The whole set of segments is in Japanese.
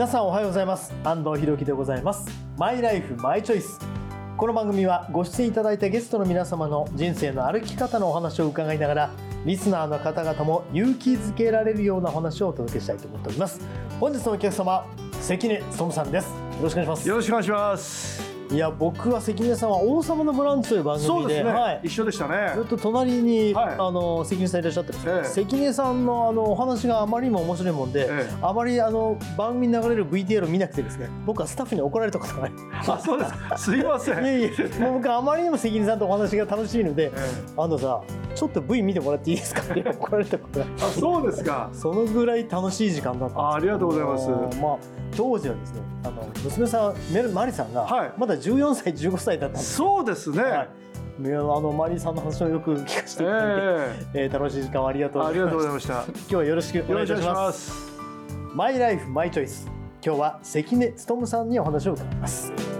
皆さんおはようございます。安藤博樹でございます。マイライフマイチョイス。この番組はご出演いただいたゲストの皆様の人生の歩き方のお話を伺いながらリスナーの方々も勇気づけられるようなお話をお届けしたいと思っております。本日のお客様関根勤さんです。よろしくお願いします。よろしくお願いします。いや僕は関根さんは王様のブランチという番組でそうですね、はい、一緒でしたね。ずっと隣に、はい。あの関根さんいらっしゃってるんですけど、ええ。関根さんのあのお話があまりにも面白いもんで、ええ。あまりあの番組に流れる VTR を見なくてですね僕はスタッフに怒られたことがない。あそうですか。すいません。いえいえ。もう僕あまりにも関根さんとお話が楽しいのでえ「安藤さんちょっと V 見てもらっていいですか?」って怒られたことがあそうですか。そのぐらい楽しい時間だったんですあありがとうございます。まあ、当時はですねあの娘さんメルマリさんがはい。まだ14歳15歳だったんですそうですね、はい。あのマリーさんの話をよく聞かせていただいて、ええ。ー楽しい時間をありがとうえありがとうございまました。す今日はよろしくお願いします。すマイライフマイチョイス今日は関根勤さんにお話を伺います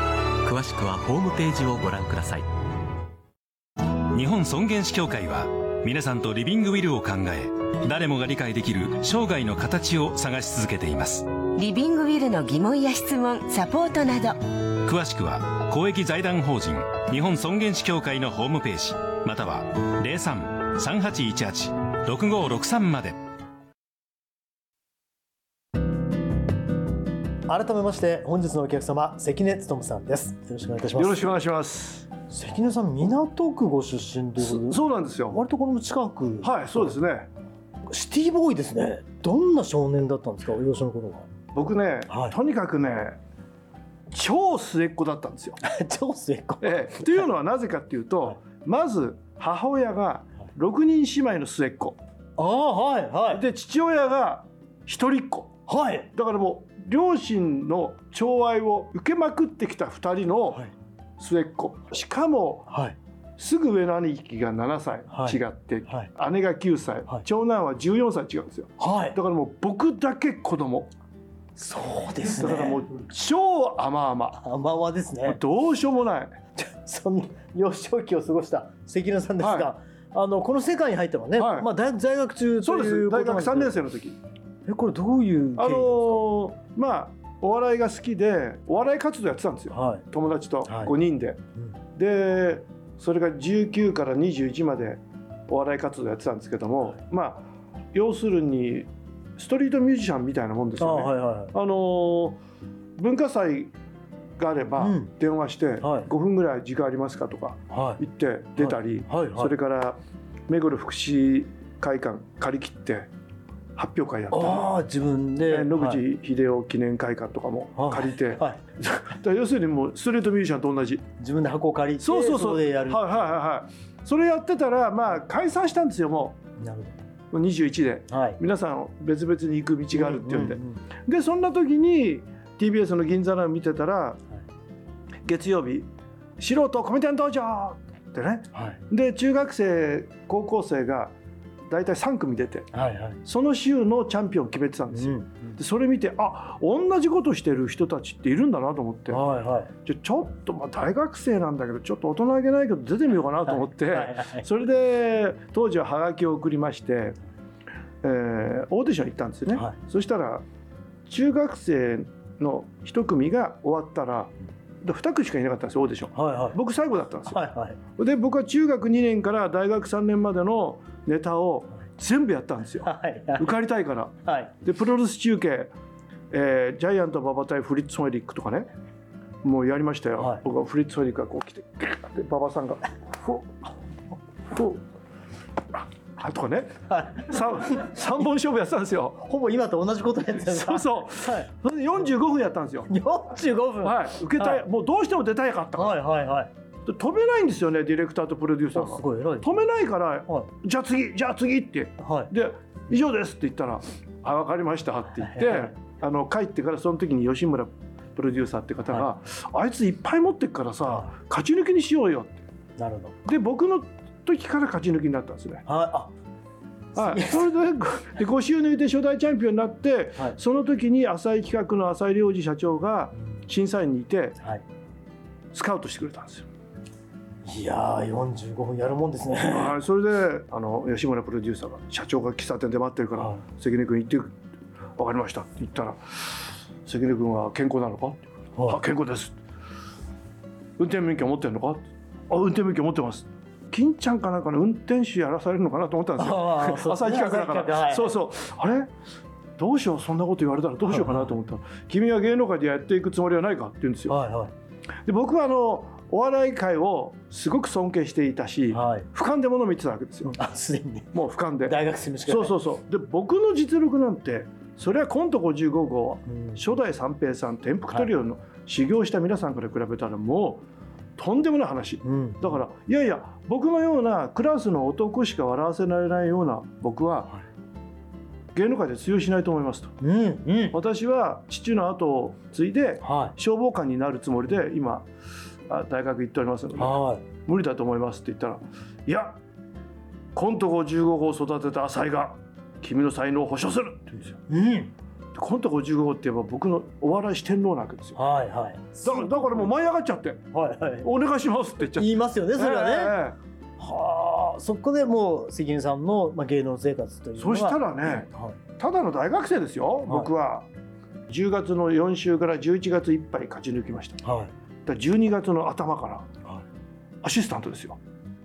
詳しくはホームページをご覧ください。日本尊厳死協会は皆さんとリビングウィルを考え誰もが理解できる生涯の形を探し続けています。リビングウィルの疑問や質問サポートなど。詳しくは公益財団法人日本尊厳死協会のホームページまたは03-3818-6563まで改めまして本日のお客様関根勤さんです。よろしくお願いいたします。よろしくお願いします。関根さん港区ご出身ということでそうなんですよ。割とこの近く。はいそうですね。シティボーイですね。どんな少年だったんですかお幼少の頃は？僕ね、はい。とにかくね超末っ子だったんですよ、超末っ子。ええ、というのはなぜかっていうと、まず母親が6人姉妹の末っ子。ああはいはい。で父親が一人っ子。はい。だからもう両親の寵愛を受けまくってきた2人のはい。末っ子。しかもはい。すぐ上の兄貴が7歳。はい。違って、はい。姉が9歳、はい。長男は14歳。違うんですよ。はい。だからもう僕だけ子供。そうですね。だからもう超甘々。甘々ですね。どうしようもない。そんな幼少期を過ごした関根さんですが、はあのこの世界に入ったのはね、はい。まあ大学在学中そうです。大学3年生生の時えこれどういうあのーまあお笑いが好きでお笑い活動やってたんですよ。はい。友達とはい。5人で、うん。でそれが19から21までお笑い活動やってたんですけども、はい。まあ要するにストリートミュージシャンみたいなもんですあよね。はいはいあのー文化祭があればうん。電話してはい。5分ぐらい時間ありますかとかはい。言って出たり、はい。はい。それから目黒福祉会館借り切って発表会やった。り。ああ自分で、えー野はい。口英世記念会館とかも借りて、はい、だから要するにもうストリートミュージシャンと同じ。自分で箱を借りてそうそうそう。こでやる、はいはいはいはい。それやってたらまあ解散したんですよもなるうもう21でほどはい。皆さん別々に行く道があるっていうんで、んんでそんな時に TBS の銀座の見てたら、月曜日「素人コメディアン登場!」ってね。はい。で中学生高校生が大体3組出てはいはい。その週のチャンピオンを決めてたんですよ、うんでそれ見てあ同じことしてる人たちっているんだなと思って。はいはい。じゃちょっとまあ大学生なんだけどちょっと大人げないけど出てみようかなと思って、はいはい。は いそれで当時はハガキを送りまして、えーオーディション行ったんですよね、はい。そしたら中学生の一組が終わったらで2組しかいなかったんですよオーディション。はいはい。僕最後だったんですよ、はいはい。で僕は中学2年から大学3年までのネタを全部やったんですよ。はいはい。受かりたいから。はい。でプロレス中継、えージャイアント馬場対フリッツ・ホイリックとかねもうやりましたよ、はい。僕はフリッツ・ホイリックがこう来てで馬場さんがふうふうあとかね。はい。三三本勝負やってたんですよ。ほぼ今と同じことやってたそうそう。はい。それで45分やったんですよ。45分。はい。受けたい、はい。もうどうしても出たいかったから、はいはいはい。で止めないんですよねディレクターとプロデューサーあがすごい偉い。止めないからはじゃあ次じゃあ次って。いはい。で以上です」って言ったら「あ分かりました」って言ってあの帰ってからその時に吉村プロデューサーって方が「あいついっぱい持ってっからさ勝ち抜きにしようよ」って。なるほど。で僕の時から勝ち抜きになったんですね。はいあはい、それでで5週抜いて初代チャンピオンになって、はい。その時に浅井企画の浅井良二社長が審査員にいてはい。スカウトしてくれたんですよ。いやー45分やるもんですね。はい、それであの吉村プロデューサーが社長が喫茶店で待ってるから、はい。関根君行って「分かりました」って言ったら「関根君は健康なのか?」って言うからあ健康です」運転免許持ってるのか?」あ運転免許持ってます」金ちゃんかなんかの運転手やらされるのかなと思ったんですよ朝日企画だから、はいそうそうあれ？どうしようそんなこと言われたらどうしようかなと思ったら「君は芸能界でやっていくつもりはないか?」って言うんですよ。はいはで僕はあのお笑い界をすごく尊敬していたし、いはい俯瞰でものを見てたわけですよ。あすでにねもう俯瞰で。大学生そうそうそう。で僕の実力なんてそれはコント55号うん初代三平さん天福トリオの修行した皆さんから比べたらもうとんでもない話。うんだからいやいや僕のようなクラスの男しか笑わせられないような僕は芸能界で通用しないと思いますと。うんうん私は父の後を継いでは消防官になるつもりで今あ大学行っておりますのでいは無理だと思いますって言ったら「いやコント55号を育てた浅井が君の才能を保証する」って言うんですよ。いうんでコント55号って言えば僕のお笑い四天王なわけですよ。はいはいだからだからもう舞い上がっちゃってはいはい「お願いします」って言っちゃって。言いますよねそれはね、えはあそこでもう関根さんの、まあ、芸能生活というのはそしたらねはいえただの大学生ですよ僕は。10月の4週から11月いっぱい勝ち抜きました。はいら12月の頭からはいアシスタントですよ。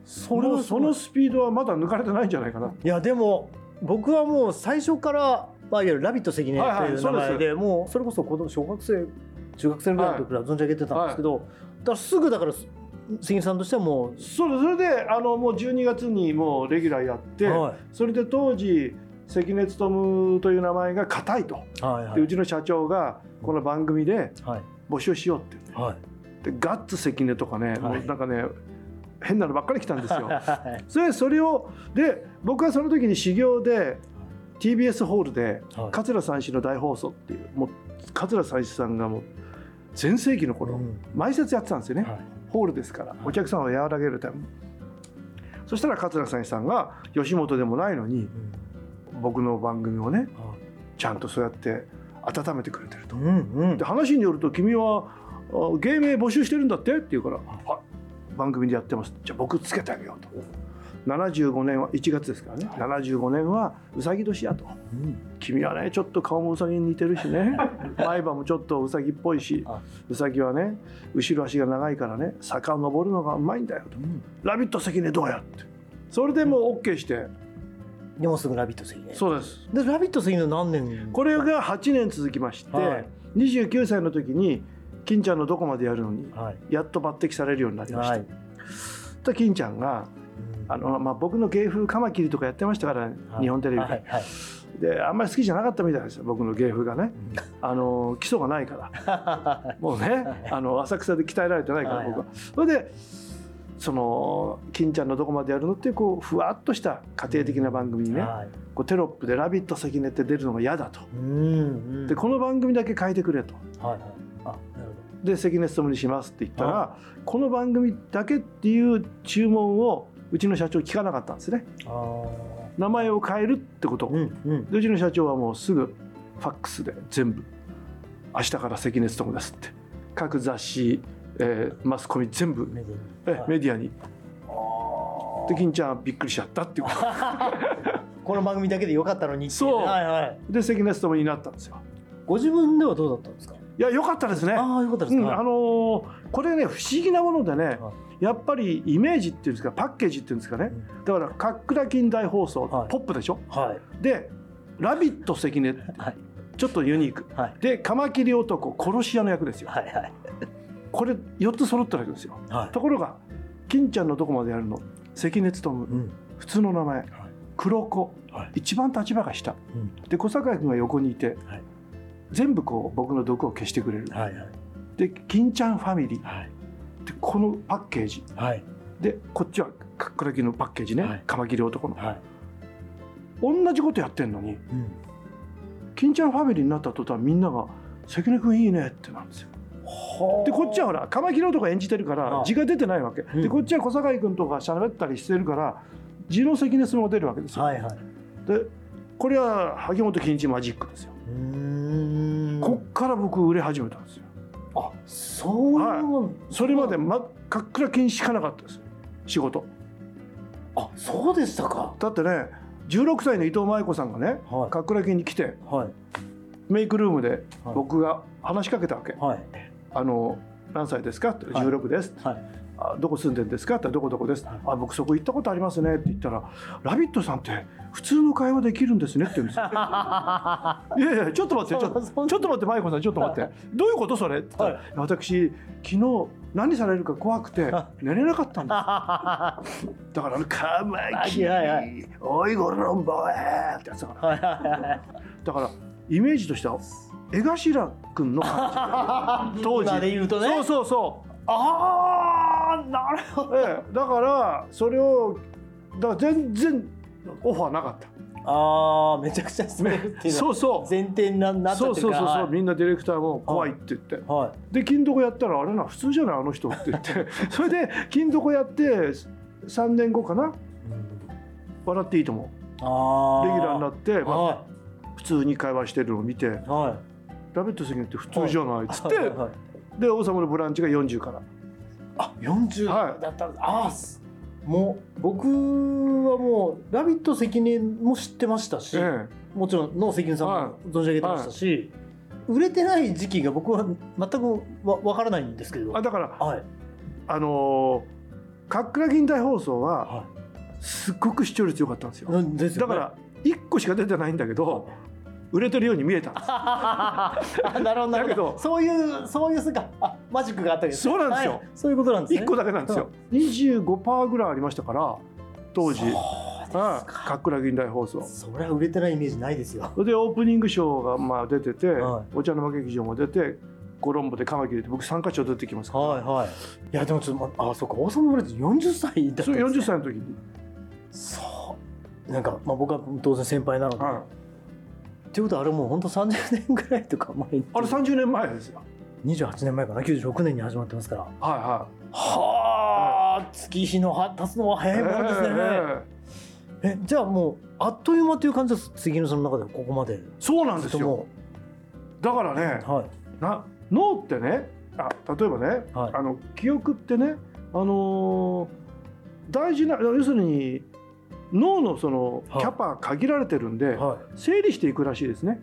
そそのそのスピードはまだ抜かれてないんじゃないかな。いやでも僕はもう最初から、まあ、いわゆる「ラビット関根」とはいう名前で,、もうそれこそ子供小学生中学生ぐらいの時から存じ上げてたんですけど、だからすぐだから関根さんとしてはもう、そうそれであのもう12月にもうレギュラーやって、はい。それで当時関根勤という名前が硬いと、はいはい。うでちの社長がこの番組ではい。募集しようって言はい。ってでガッツ関根とかね、はい。もうなんかね変なのばっかり来たんですよ。はい。それそれをで僕はその時に修行で TBS ホールではい。桂三枝の大放送っていうもう桂三枝さんがもう全盛期の頃、うん。毎節やってたんですよね。はい。ホールですからお客さんを和らげるために。そしたら桂さんさんが吉本でもないのにうん。僕の番組をねはい。ちゃんとそうやって温めてくれてると。うんうん。で話によると君はあ芸名募集してるんだって？って言うから「はい。番組でやってます」じゃあ僕つけてあげようと。75年は1月ですからね。75年はうさぎ年やと。うん君はねちょっと顔もうさぎに似てるしね。前歯もちょっとうさぎっぽいしあうさぎはね後ろ足が長いからね坂を登るのがうまいんだよと。うん「ラビット関根どうや?」って。それでもう OK して。でもすぐ「ラビット!」関根。そうです。で「ラビット!」関根何年？これが8年続きまして、はい。29歳の時に金ちゃんのどこまでやるのにはい。やっと抜擢されるようになりました、はい。と金ちゃんがあの、まあ、僕の芸風カマキリとかやってましたから、はい。日本テレビで,、はいはい。であんまり好きじゃなかったみたいですよ僕の芸風がね。あの基礎がないから。もうねあの浅草で鍛えられてないから僕は。それでその金ちゃんのどこまでやるのってこうふわっとした家庭的な番組にね、はい。こうテロップで「ラビット関根」って出るのが嫌だと。うんうん。でこの番組だけ変えてくれと。はいはい。で関根勤にしますって言ったら、はこの番組だけっていう注文をうちの社長聞かなかったんですね。名前を変えるってこと、うんうん。でうちの社長はもうすぐファックスで全部。明日から関根勤ですって。各雑誌、えーマスコミ全部メディアに。えはい。メディアに。あで金ちゃんはびっくりしちゃったっていうこと。ー この番組だけでよかったのにっていそう。はいはい。で関根勤になったんですよ。ご自分ではどうだったんですか？いや良かったですね。ああよかったですか、うん、あのーこれね不思議なものでねはやっぱりイメージっていうんですかパッケージっていうんですかね。だから「かっくら金大放送」はい。ポップでしょ？はい。で「ラビット関根」はい。ちょっとユニーク。はい。でカマキリ男殺し屋の役ですよ。はいはい。これ4つ揃ってるわけですよ。はい。ところが金ちゃんのどこまでやるの？関根勤。うん。普通の名前。黒子。はい。一番立場が下。うん。で小坂井君が横にいてはい。全部こう僕の毒を消してくれる。はいはいで金ちゃんファミリー。はい。でこのパッケージ。はい。でこっちはかっくらきのパッケージね、はい。カマキリ男の。はい。同じことやってんのにうん。金ちゃんファミリーになった途端みんなが「関根君いいね」ってなんですよ。でこっちはほらカマキリとか演じてるから字が出てないわけ、うん。でこっちは小堺君とか喋ったりしてるから字の関根さんが出るわけですよ。はいはい。でこれは萩本欽一マジックですよ。こっから僕売れ始めたんですよ。あそういうもん、それまで真っかっくら金しかなかったです。仕事。あそうでしたか。だってね16歳の伊藤舞子さんがねはい。かっくら金に来てはい。メイクルームではい。僕が話しかけたわけ。はい。あの何歳ですかって。はい。16です、はい。あどこ住んでんですか？ってどこどこです、はいあ僕そこ行ったことありますねって言ったら「ラビットさんって普通の会話できるんですね」って言うんですよ。いやいやちょっと待ってちょちょっと待って舞子さんちょっと待って。どういうことそれ？って言ったら、私昨日何されるか怖くて寝れなかったんです。だからカマキリ、おいゴロンボーってやつだから。だからイメージとしては江頭君の感じ 当時。今で言うとね。そうそうそう。ああなるほど。ええ、だからそれをだから全然オファーなかった。ああめちゃくちゃ滑るっていうのはそうそう。前提にななっちゃそうってるから。そうそうそう、はい。みんなディレクターも怖いって言って、はい。で金床やったらあれな普通じゃないあの人って言って。それで金床やって3年後かな「笑っていいともあ」あレギュラーになって、まあ、は普通に会話してるのを見て。いはい「ラビット関根って普通じゃない」っつって、はいはいはいで「王様のブランチ」が40からあ40はい。だったんですああすもう僕はもう「ラビット!」関根も知ってましたし、えもちろんの関根さんはいも存じ上げてましたし、売れてない時期が僕は全くわわからないんですけど。えあだからはい。あのー、かっくら銀大放送ははすっごく視聴率良かったんですよ。いですよね。だから1個しか出てないんだけど売れてるように見えたんです。あなるほどなるほど。どそういうそういうすかあマジックがあったわけですね。そうなんですよ。はい。そういうことなんですね。1個だけなんですよ。25%ぐらいありましたから当時。か。かっくら銀大放送。それは売れてないイメージないですよ。でオープニングショーがまあ出てて、はい。お茶の間劇場も出てコロンボでカマキリで僕参加賞出てきますから、はいはい。いやでもちょっとまあそうか王様ブランチ40歳だったん40ですね。歳の時に、そう。なんか、まあ、僕は当然先輩なので、はいっていうことはあれもう本当30年ぐらいとか前に。あれ30年前ですよ。28年前かな？96年に始まってますから。はいははあ月日のは経つのは早いものですね、えええじゃあもうあっという間っていう感じです関根さんの中ではここまで。そうなんですよ。だからねうはい。な脳ってねあ例えばね、はい。あの記憶ってねあのー大事な要するに脳のそのはい。キャパ限られてるんで、はい。整理していくらしいですね。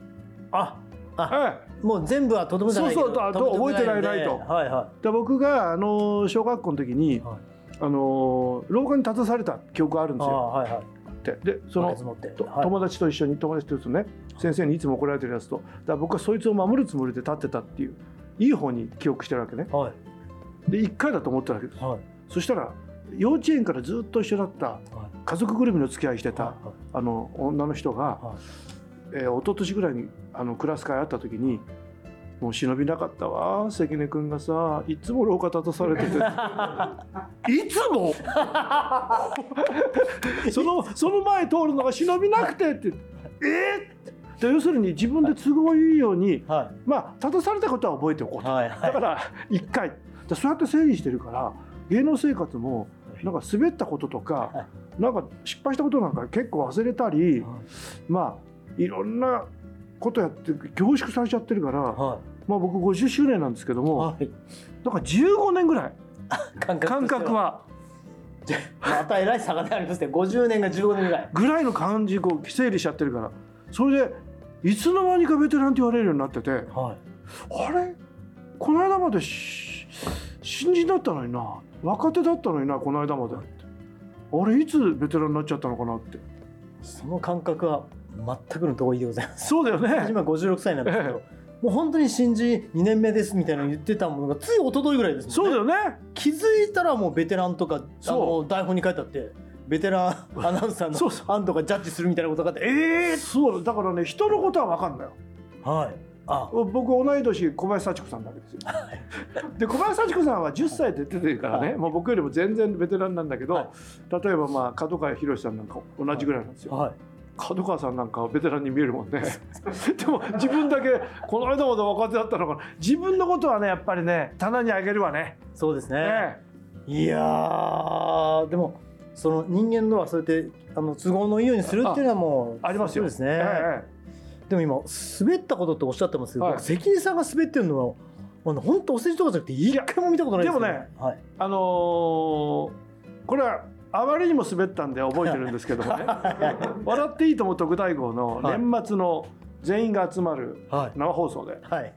ああはい、もう全部はとてもじゃないけどそうそうと覚えてられないと。はいはで僕があの小学校の時に、はい。あの廊下に立たされた記憶があるんですよ。はいはい。ってでそのはい。友達と一緒に友達と一緒ね先生にいつも怒られてるやつとだ僕はそいつを守るつもりで立ってたっていういい方に記憶してるわけね。はい。で1回だと思ったわけです。はい。そしたら幼稚園からずっと一緒だったはい。家族ぐるみの付き合いしてたはあの女の人が、はい。えー、一昨年ぐらいにあのクラス会あった時に「もう忍びなかったわ関根君がさいつも廊下立たされてて。いつも？そのその前通るのが忍びなくて」って「え？ー、で要するに自分で都合いいようにはまあ立たされたことは覚えておこういと。はい。はい。だから1回。でそうやって整理してるから芸能生活もなんか滑ったこととか、はなんか失敗したことなんか結構忘れたり、まあいろんなことやって凝縮されちゃってるから、はまあ、僕50周年なんですけどいも、はい。なんか15年ぐらい。感覚は。またえらい差がありますね50年が15年ぐらい。ぐらいの感じこう整理しちゃってるから。それでいつの間にかベテランって言われるようになっててはい。あれ？この間までし新人だったのにな。若手だったのになこの間まで。あれいつベテランになっちゃったのかなって。その感覚は全くの同意でございます。そうだよね。今56歳なんですけど、もう本当に新人2年目ですみたいなの言ってたものがつい一昨日ぐらいですもんね。そうだよね。気づいたらもうベテランとかあその台本に書いてあってベテラン アナウンサーの案とかジャッジするみたいなことがあってえそうだからね人のことは分かんないよ。えはいあ。僕同い年小林幸子さんなわけですよ。で小林幸子さんは10歳で出てるからね、はい。まあ、僕よりも全然ベテランなんだけど、はい例えばまあ角川博さんなんか同じぐらいなんですよ。はい。角川さんなんかはベテランに見えるもんね。でも自分だけこの間まで若手だったのかな。自分のことはねやっぱりね棚にあげるわね。そうですね。ね。いやーでもその人間のはそうやってあの都合のいいようにするっていうのはもうありますよ。そうですね、えでも今滑ったことっておっしゃってますけど、はい。僕関根さんが滑ってるのは本当お世辞とかじゃなくて一回も見たことないですよでもねはい、えあのーこれはあまりにも滑ったんで覚えてるんですけどもね「笑っていいとも特大号」の年末の全員が集まるはい。生放送で、はい。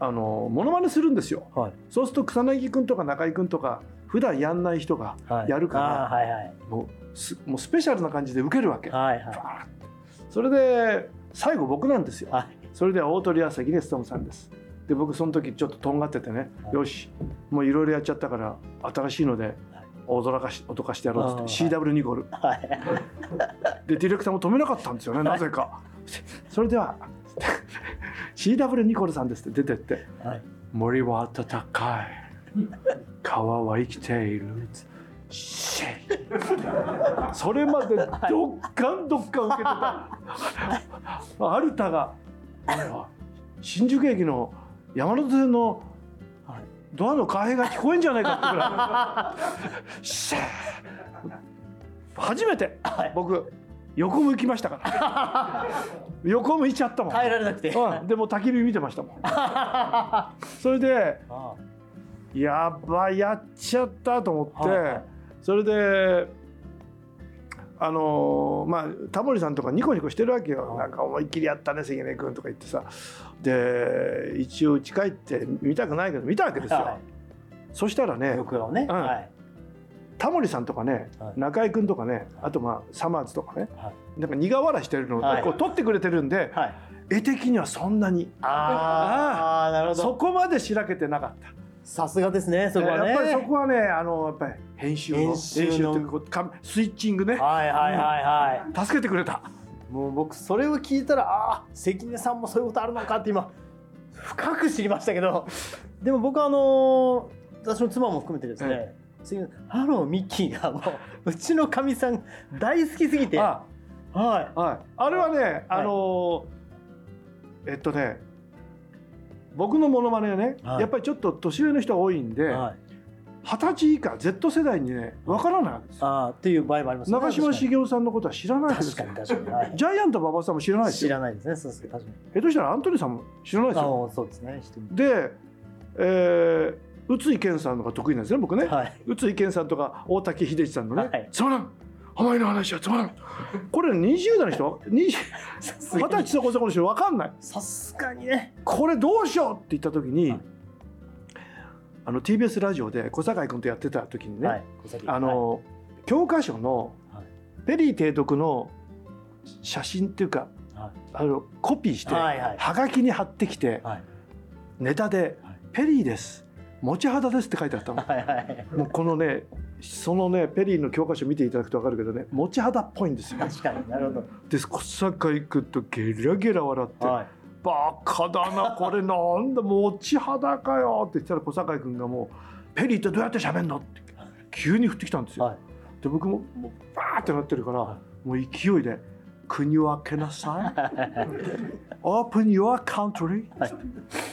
あのーモノマネするんですよ。はい。そうすると草薙君とか中居君とか普段やんない人がはい。やるからはいはい。もうすもうスペシャルな感じで受けるわけ。はいはい。それで最後僕なんですよ。はい。それで大鳥は関根勤さんです。で僕その時ちょっととんがっててね、はい。よし。もういろいろやっちゃったから新しいので驚かし脅かしてやろうっつって CW ニコル。はい。でディレクターも止めなかったんですよねなぜか。それでは CW ニコルさんですって出てって。はい。森は暖かい。川は生きているシェイ。それまでどっかんどっかん受けてた。アルタが新宿駅の山手線のはいドアの開閉が聞こえんじゃないかってぐらいシェイ。初めて。はい僕横向きましたから。横向いちゃったもん、耐えられなくて。うん、でも焚き火見てましたもん。それであやばいやっちゃったと思って、それであのーまあタモリさんとかニコニコしてるわけよ、なんか思いっきりやったね関根君とか言ってさ。で一応家帰って見たくないけど見たわけですよ、はそしたらいねね、うん。はい。タモリさんとかね、はい。中居君とかねあとまあサマーズとかね、はなんか苦笑いしてるのをはい。こう撮ってくれてるんで、はい。絵的にはそんなにああなるほそどこまでしらけてなかった。さすがですねそこはね。やっぱりそこはねあのやっぱり編集の編集の。スイッチングね。はいはいはいはい。助けてくれた。もう僕それを聞いたらああ関根さんもそういうことあるのかって今深く知りましたけど。でも僕はあのー私の妻も含めてですね、関根ハローミッキーがもううちのかみさん大好きすぎて。はあい。はい。あれはねあのえっとね僕のモノマネはね、はい。やっぱりちょっと年上の人が多いんではい。二十歳以下 Z 世代にねわからないわけですよ。ああっていう場合もありますね。長嶋茂雄さんのことは知らないです確よかに確かに、はい。ジャイアント馬場さんも知らないですよ。知らないですねそうです確かに下手した？らアントニーさんも知らないですあよ。あそうですね。で、えー、宇津井健さんのが得意なんですね僕ね、はい。宇津井健さんとか大竹秀治さんのね、はい。つまらんお前の話はつまらん。これ20代の人？20さすがに。二十歳そこそこの人？分かんない。さすがにね。これどうしようって言った時に、はい。あの TBS ラジオで小坂井君とやってた時にね、はい。あの、教科書のはい。ペリー提督の写真っていうかはい。あのコピーして、はいはい。はがきに貼ってきて、はい。ネタではい「ペリーです。持ち肌です」って書いてあったの。はいはい。もうこのねそのねペリーの教科書見ていただくと分かるけどね持ち肌っぽいんですよ。確かになるほどで小坂井君とゲラゲラ笑ってはい「バカだなこれなんだ持ち肌かよ」って言ったら小坂井君がもう「ペリーってどうやって喋んの?」って急に振ってきたんですよ。はいで僕ももうバーってなってるから、はもう勢いで「国を開けなさい」「Open your country」はい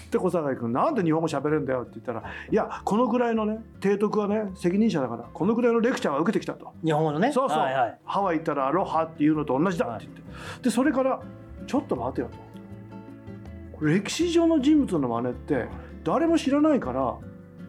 で小坂井君「なんで日本語喋れるんだよ」って言ったら「いやこのぐらいのね提督はね責任者だからこのぐらいのレクチャーは受けてきた」と。日本語のね？そうそう、はいはい。ハワイ行ったらアロハっていうのと同じだって言って、でそれからちょっと待てよと。歴史上の人物の真似って誰も知らないから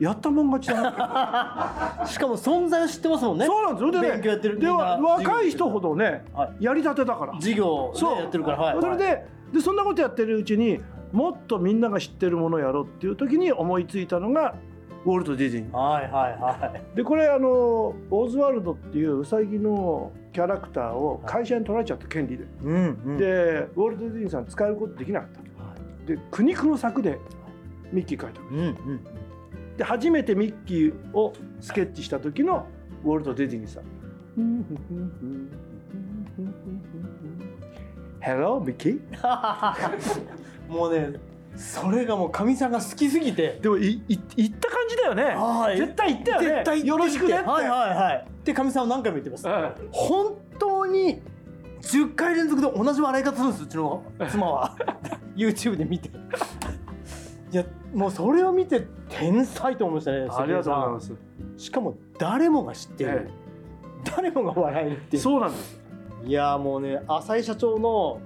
やったもん勝ちだな。しかも存在を知ってますもんね。そうなんですよ。で勉強やってるねでみんな。若い人ほどね、はやりたてだから。授業、ね、そう。やってるからはい。それででそんなことやってるうちにもっとみんなが知ってるものをやろうっていう時に思いついたのがウォルト・ディズニー。はいはいはい。でこれあのオズワルドっていうウサギのキャラクターを会社に取られちゃった権利で、うんうん。でウォルト・ディズニーさん使うことできなかった。で苦肉の策でミッキー描いたうんうんで初めてミッキーをスケッチした時のウォルト・ディズニーさん。Hello ミッキーもうねそれがもうかみさんが好きすぎて。でもいい言った感じだよね。はい絶対言ったよね。絶対よろしくねはいはいはい。でかみさんは何回も言ってます。うん本当に10回連続で同じ笑い方するんですうちの妻は。YouTube で見て。いやもうそれを見て天才と思いましたねありがとうございます。しかも誰もが知ってる、え誰もが笑えるってえ、いう。そうなんです。いやもうね浅井社長の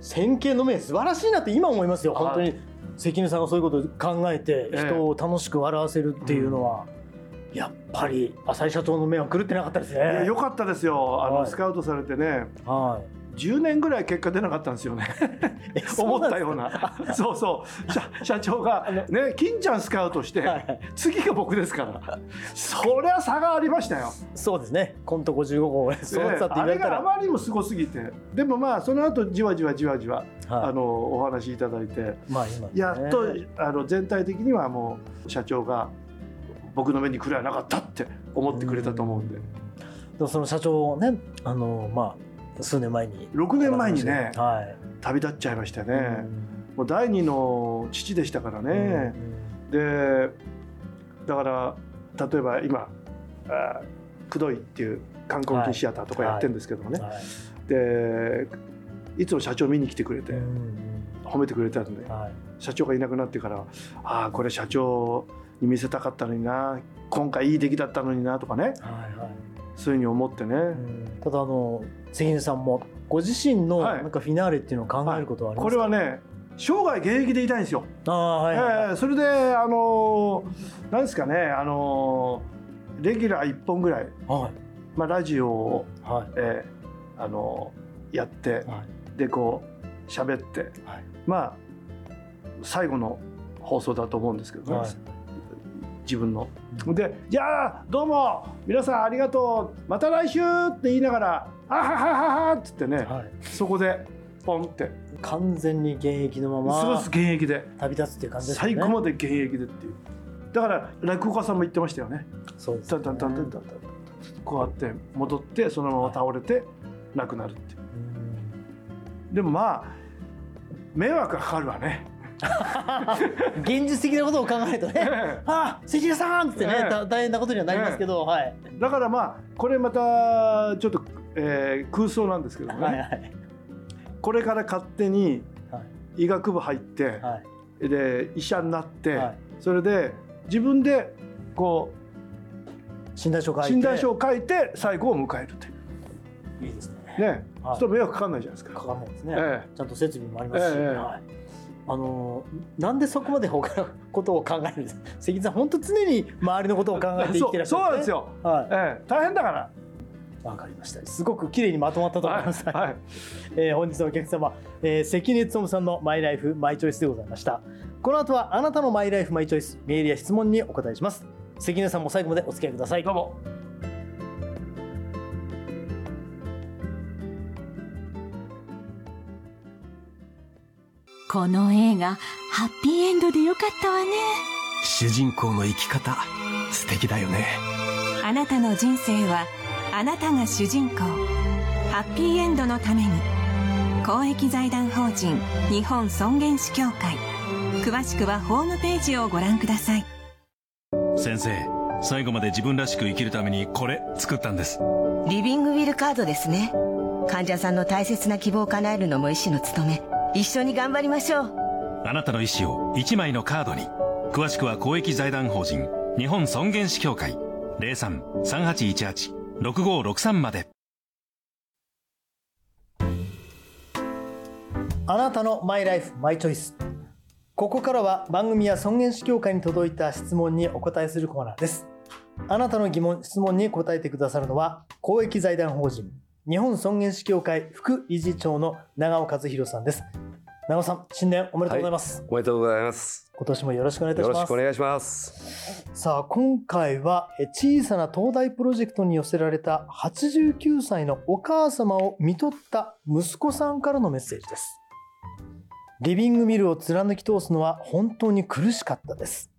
先見の明素晴らしいなって今思いますよ。はい。本当に。関根さんがそういうことを考えてええ。人を楽しく笑わせるっていうのは、やっぱり浅井社長の目は狂ってなかったですね。良かったですよ。あの、はい。スカウトされてね、は10年ぐらい結果出なかったんですよね。い思ったような。そうそう。社社長がね、金ちゃんスカウトして、はい次が僕ですから。そりゃ差がありましたよ。そうですねコント55号育てたって言ええあれがあわれたら、まりにもすごすぎて、でもまあその後じわじわじわじわ、はいあのお話しいただいて、まあ今、ね、やっとあの全体的にはもう社長が僕の目に来れはなかったって思ってくれたと思うんで。でもその社長をねあのまあ数年前に6年前にねはい。旅立っちゃいましたね。もう第二の父でしたからね。でだから例えば今あくどいっていう観光機シアターとかやってるんですけどもね、はい。でいつも社長見に来てくれてうん褒めてくれたんではい。社長がいなくなってからああこれ社長に見せたかったのにな今回いい出来だったのになとかね。はいはいそういうふうに思ってね、ただあの関根さんもご自身のはい。なんかフィナーレっていうのを考えることはありますか、これはね生涯現役でいたいんですよ。ああはいはいはい、ええそれであのーなんですかねあのーレギュラー1本ぐらい、はい。まあ、ラジオを、はい。えーあのーやってはい。でこう喋って、はい。まあ最後の放送だと思うんですけどね、はい。自分の。で「じゃあどうも皆さんありがとう。また来週!」って言いながら「あはははは」っつってね、はい。そこでポンって。完全に現役のまま過ごす現役で。旅立つっていう感じですよね。最後まで現役でっていう。だから落語家さんも言ってましたよね。そうですよねこうやって戻ってそのまま倒れて亡くなるっていう。うんでもまあ迷惑がかかるわね 現実的なことを考えるとねえああ関根さんっつってね、大変なことにはなりますけど、はい、えだからまあこれまたちょっと、えー空想なんですけどもね、はいはい。これから勝手にはい。医学部入って、はい。で医者になって、はい。それで自分でこ診断書書いて。う診断書を書いて最後を迎えるという。いいですね。ね、はい。迷惑かかんないじゃないですか。かかんないですね、え。ちゃんと設備もありますし、ええ。はいあのーなんでそこまで他のことを考えるんです？か関根さん本当常に周りのことを考えて生きてらっしゃるそうそうなんですよ、はい。ええ、大変だから。わかりました。すごく綺麗にまとまったと思います、はい。はい。えー本日のお客様、えー関根勤さんのマイライフマイチョイスでございました。この後はあなたのマイライフマイチョイスメールや質問にお答えします。関根さんも最後までお付き合いください。どうも。この映画ハッピーエンドでよかったわね。主人公の生き方素敵だよね。あなたの人生はあなたが主人公。ハッピーエンドのために公益財団法人日本尊厳死協会。詳しくはホームページをご覧ください。先生最後まで自分らしく生きるためにこれ作ったんです。リビングウィルカードですね。患者さんの大切な希望を叶えるのも医師の務め一緒に頑張りましょう。あなたの意思を1枚のカードに。詳しくは公益財団法人日本尊厳死協会。03-3818-6563まで。あなたのマイライフマイチョイス。ここからは番組や尊厳死協会に届いた質問にお答えするコーナーです。あなたの疑問質問に答えてくださるのは公益財団法人日本尊厳死協会副理事長の長尾和弘さんです。長尾さん新年おめでとうございます、おめでとうございます。今年もよろしくお願いいたしよろますしくお願いします。さあ今回はえ小さな東大プロジェクトに寄せられた89歳のお母様を見とった息子さんからのメッセージです。リビングミルを貫き通すのは本当に苦しかったです。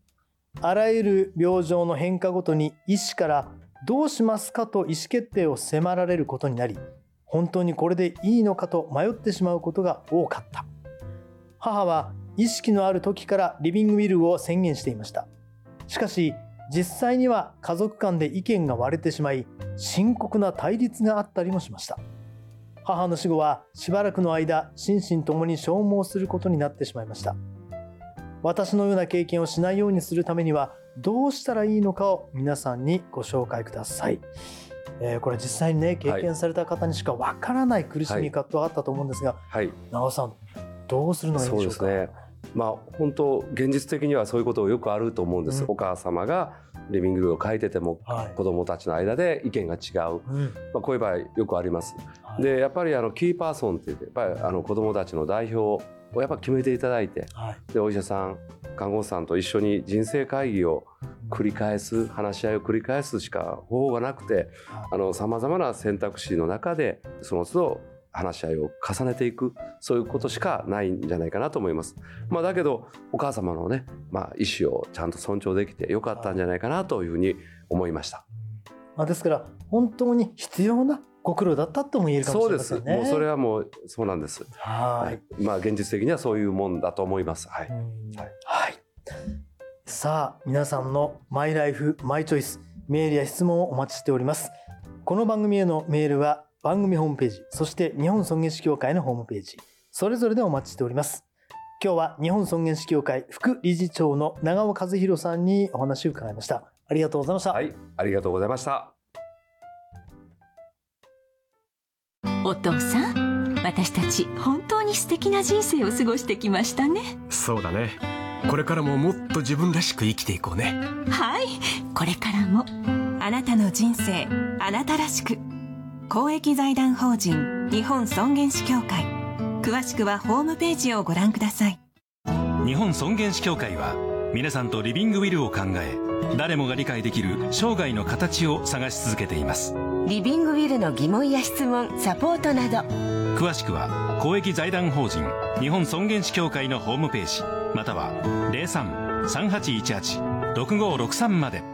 あらゆる病状の変化ごとに医師からどうしますかと意思決定を迫られることになり本当にこれでいいのかと迷ってしまうことが多かった。母は意識のある時からリビングミルを宣言していました。しかし実際には家族間で意見が割れてしまい深刻な対立があったりもしました。母の死後はしばらくの間心身ともに消耗することになってしまいました。私のような経験をしないようにするためにはどうしたらいいのかを皆さんにご紹介ください、えー、これ実際にね経験された方にしかわからない苦しみ葛藤があったと思うんですが、はい、長尾さんどうするのがいいでしょうか？そうですね。まあ本当現実的にはそういうことをよくあると思うんです、うん、お母様がリビングを書いてても、子どもたちの間で意見が違う、うん、まあ、こういう場合よくあります。はい、でやっぱりあのキーパーソンって言ってやっぱりあの子どもたちの代表をやっぱ決めていただいて、はい、でお医者さん看護師さんと一緒に人生会議を繰り返す話し合いを繰り返すしか方法がなくてさまざまな選択肢の中でその都度話し合いを重ねていくそういうことしかないんじゃないかなと思います。まあ、だけどお母様のね、まあ、意思をちゃんと尊重できてよかったんじゃないかなというふうに思いました。まあ、ですから本当に必要なご苦労だったとも言えるかもしれませんね。そうです。もうそれはもうそうなんです。はい。まあ現実的にはそういうもんだと思います。はい。はい。はい、さあ皆さんのマイライフマイチョイスメールや質問をお待ちしております。この番組へのメールは番組ホームページ、そして日本尊厳死協会のホームページ、それぞれでお待ちしております。今日は日本尊厳死協会副理事長の長尾和弘さんにお話を伺いました。ありがとうございました。はい、ありがとうございました。お父さん、私たち本当に素敵な人生を過ごしてきましたね。そうだね。これからももっと自分らしく生きていこうね。はい、これからも。あなたの人生、あなたらしく。公益財団法人日本尊厳死協会詳しくはホームページをご覧ください日本尊厳死協会は皆さんとリビングウィルを考え誰もが理解できる生涯の形を探し続けていますリビングウィルの疑問や質問サポートなど。詳しくは公益財団法人日本尊厳死協会のホームページまたは03-3818-6563まで。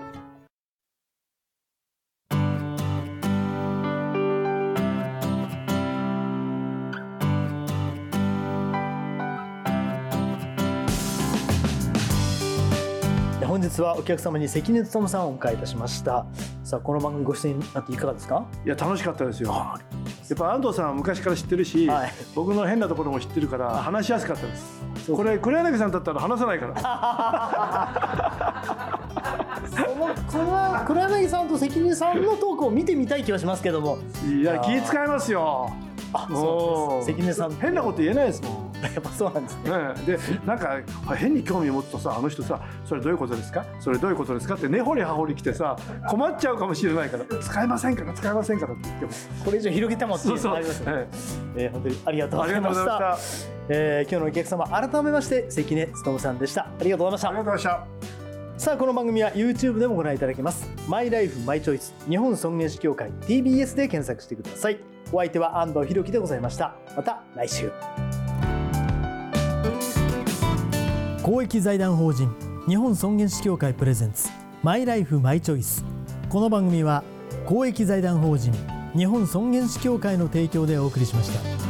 日はお客様に関根勤さんをお迎えいたしました。さあこの番組ご出演になっていかがですか？いや楽しかったですよ。やっぱ安藤さんは昔から知ってるし、はい、僕の変なところも知ってるから話しやすかったです。これ黒柳さんだったら話さないから。そのその黒柳さんと関根さんのトークを見てみたい気はしますけども。いや気遣いますよあそう関根さん。変なこと言えないですもん。やっぱそうなんですね。でなんか変に興味を持つとさあの人さそれどういうことですか？それどういうことですか？って根掘り葉掘り来てさ困っちゃうかもしれないから使えませんから使えませんからって言っても。これ以上広げてもっていうのありますね。はい、えー、本当にありがとうございました。えー、今日のお客様改めまして関根勤さんでした。ありがとうございました。ありがとうございました。さあこの番組は YouTube でもご覧いただけます。マイライフマイチョイス日本尊厳死協会 TBS で検索してくださいお相手は安藤博樹でございました。また来週。公益財団法人日本尊厳死協会プレゼンツマイライフマイチョイス。この番組は公益財団法人日本尊厳死協会の提供でお送りしました。